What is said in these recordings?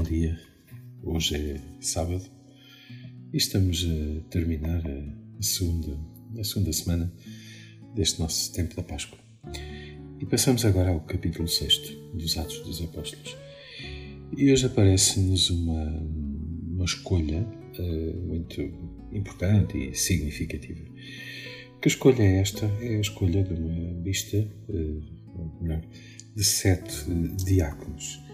bom dia. Hoje é sábado e estamos a terminar a segunda, a segunda semana deste nosso tempo da Páscoa. E passamos agora ao capítulo 6 dos Atos dos Apóstolos. E hoje aparece-nos uma, uma escolha uh, muito importante e significativa. Que escolha é esta? É a escolha de uma lista, uh, melhor, de sete diáconos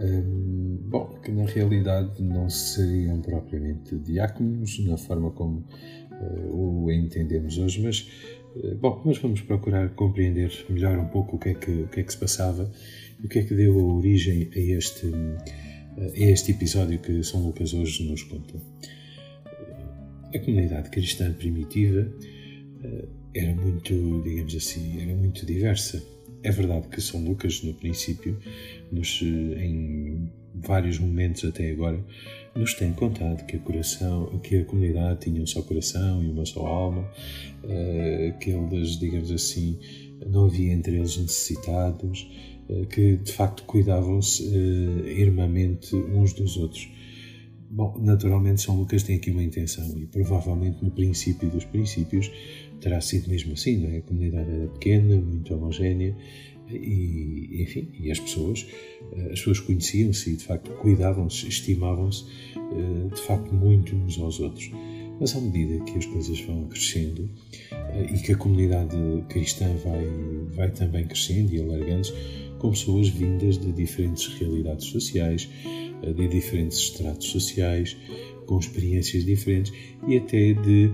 um, bom, que na realidade não seriam propriamente diáconos na forma como uh, o entendemos hoje, mas, uh, bom, mas vamos procurar compreender melhor um pouco o que, é que, o que é que se passava e o que é que deu origem a este, a este episódio que São Lucas hoje nos conta. A comunidade cristã primitiva uh, era muito, digamos assim, era muito diversa é verdade que São Lucas, no princípio, nos, eh, em vários momentos até agora, nos tem contado que a, coração, que a comunidade tinha um só coração e uma só alma, eh, que eles, digamos assim, não havia entre eles necessitados, eh, que de facto cuidavam-se irmãmente uns dos outros. Bom, naturalmente São Lucas tem aqui uma intenção e provavelmente no princípio dos princípios terá sido mesmo assim, não é? A comunidade era pequena, muito homogénea e, enfim, e as pessoas, eh, as pessoas conheciam-se e de facto cuidavam-se, estimavam-se eh, de facto muito uns aos outros. Mas à medida que as coisas vão crescendo eh, e que a comunidade cristã vai, vai também crescendo e alargando-se, com pessoas vindas de diferentes realidades sociais, de diferentes estratos sociais, com experiências diferentes e até de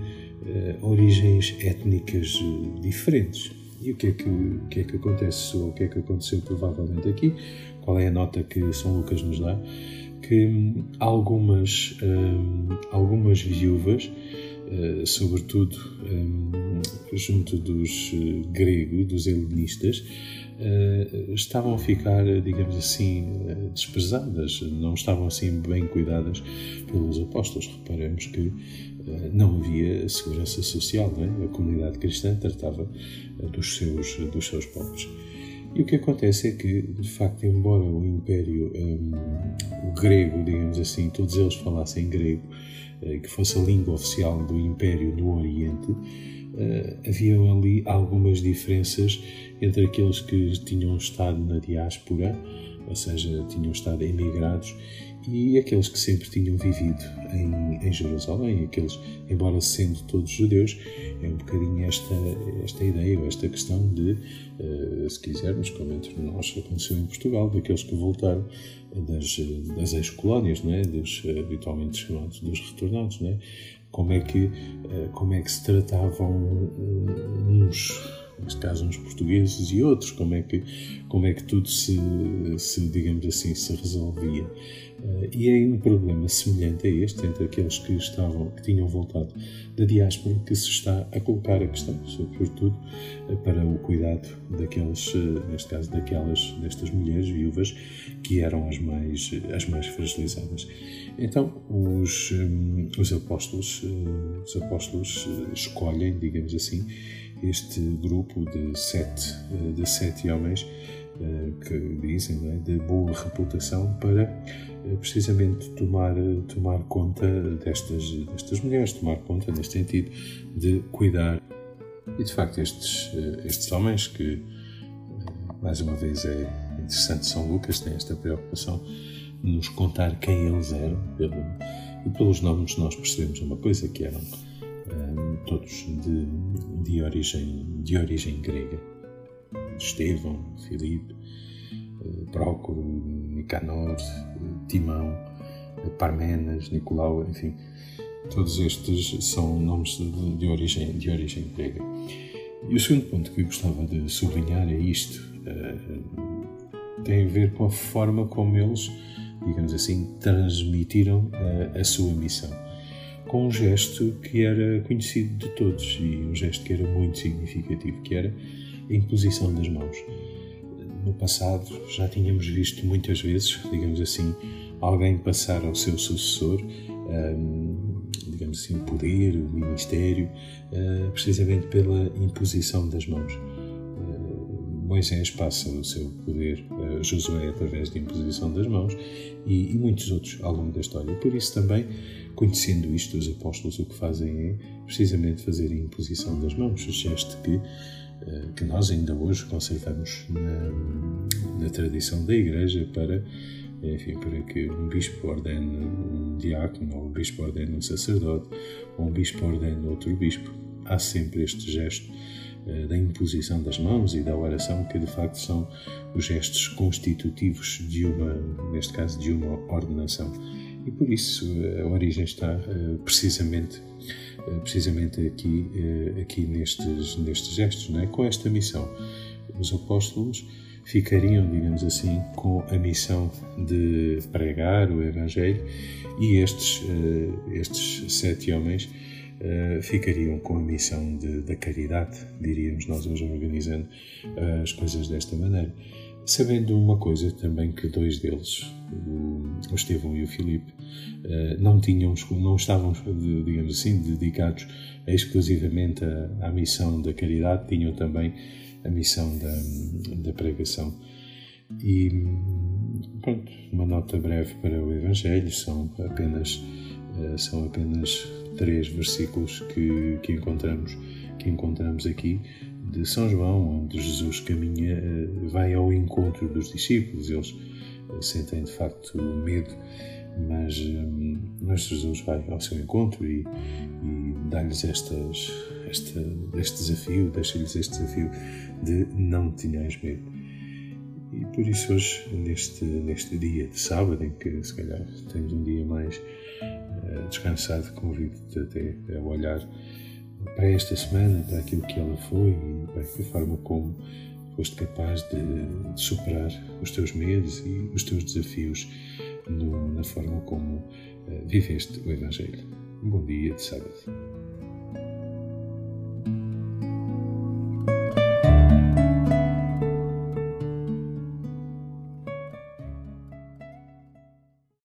origens étnicas eh, diferentes. E o que, é que, o que é que acontece, ou o que é que aconteceu provavelmente aqui? Qual é a nota que São Lucas nos dá? Que hum, algumas, hum, algumas viúvas, sobretudo hum, junto dos uh, gregos, dos helenistas, uh, estavam a ficar, digamos assim, desprezadas, não estavam assim bem cuidadas pelos apóstolos. Reparemos que não havia segurança social, é? a comunidade cristã tratava dos, seus, dos seus pobres. E o que acontece é que, de facto, embora o Império, um, grego, digamos assim, todos eles falassem grego, que fosse a língua oficial do Império no Oriente, uh, haviam ali algumas diferenças entre aqueles que tinham estado na diáspora, ou seja, tinham estado emigrados, e aqueles que sempre tinham vivido em, em Jerusalém, aqueles, embora sendo todos judeus, é um bocadinho esta, esta ideia, ou esta questão de, uh, se quisermos, como entre nós aconteceu em Portugal, daqueles que voltaram das, das ex-colónias, é? dos, habitualmente chamados dos retornados, é? como é que, eh, como é que se tratavam uns, neste caso uns portugueses e outros, como é que, como é que tudo se, se digamos assim, se resolvia. Uh, e é um problema semelhante a este entre aqueles que estavam, que tinham voltado da diáspora, que se está a colocar a questão, sobretudo uh, para o cuidado daqueles, uh, neste caso daquelas, destas mulheres viúvas que eram as mais, as mais fragilizadas. Então os, os apóstolos, os apóstolos escolhem, digamos assim, este grupo de sete, de sete homens que dizem é? de boa reputação para eh, precisamente tomar, tomar conta destas, destas mulheres, tomar conta neste sentido de cuidar. E de facto, estes, eh, estes homens, que eh, mais uma vez é interessante, São Lucas tem esta preocupação de nos contar quem eles eram, pelo, e pelos nomes nós percebemos uma coisa, que eram um, todos de, de, origem, de origem grega. Estevão, Filipe, Prócoro, Nicanor, Timão, Parmenas, Nicolau, enfim, todos estes são nomes de, de, origem, de origem grega. E o segundo ponto que eu gostava de sublinhar é isto: uh, tem a ver com a forma como eles, digamos assim, transmitiram a sua missão. Com um gesto que era conhecido de todos e um gesto que era muito significativo, que era a imposição das mãos no passado já tínhamos visto muitas vezes, digamos assim, alguém passar ao seu sucessor, um, digamos assim, o poder, o ministério, uh, precisamente pela imposição das mãos. Moisés passa o seu poder a Josué através da imposição das mãos e, e, muitos outros ao longo da história. Por isso também, conhecendo isto, os apóstolos o que fazem é precisamente fazer a imposição das mãos, o gesto que, que nós ainda hoje conservamos na, na tradição da Igreja para enfim, para que um bispo ordene um diácono, ou um bispo ordene um sacerdote, ou um bispo ordene outro bispo. Há sempre este gesto da imposição das mãos e da oração, que de facto são os gestos constitutivos de uma, neste caso, de uma ordenação. E por isso uh, a origem está uh, precisamente precisamente aqui aqui nestes nestes gestos, não é? Com esta missão, os apóstolos ficariam, digamos assim, com a missão de pregar o Evangelho e estes, estes sete homens uh, ficariam com a missão de, da caridade, diríamos nós hoje organizando uh, as coisas desta maneira. Sabendo uma coisa também que dois deles, o Estevão e o Filipe, não tinham, não estavam, digamos assim, dedicados exclusivamente à, à missão da caridade, tinham também a missão da, da pregação. E pronto, uma nota breve para o Evangelho, são apenas, eh, são apenas três versículos que, que, encontramos, que encontramos aqui de São João, onde Jesus caminha, eh, vai ao encontro dos discípulos, eles eh, sentem de facto medo, mas, mas Jesus vai ao seu encontro e, e dá-lhes este, desafio, deixa-lhes este desafio de não tenhais medo. E por isso hoje, neste, neste dia de sábado, em que se calhar tens um dia mais descansado, convido-te até a olhar para esta semana, para aquilo que ela foi e para a forma como foste capaz de, de, superar os teus medos e os teus desafios no, na forma como uh, viveste o Evangelho. Um bom dia de sábado.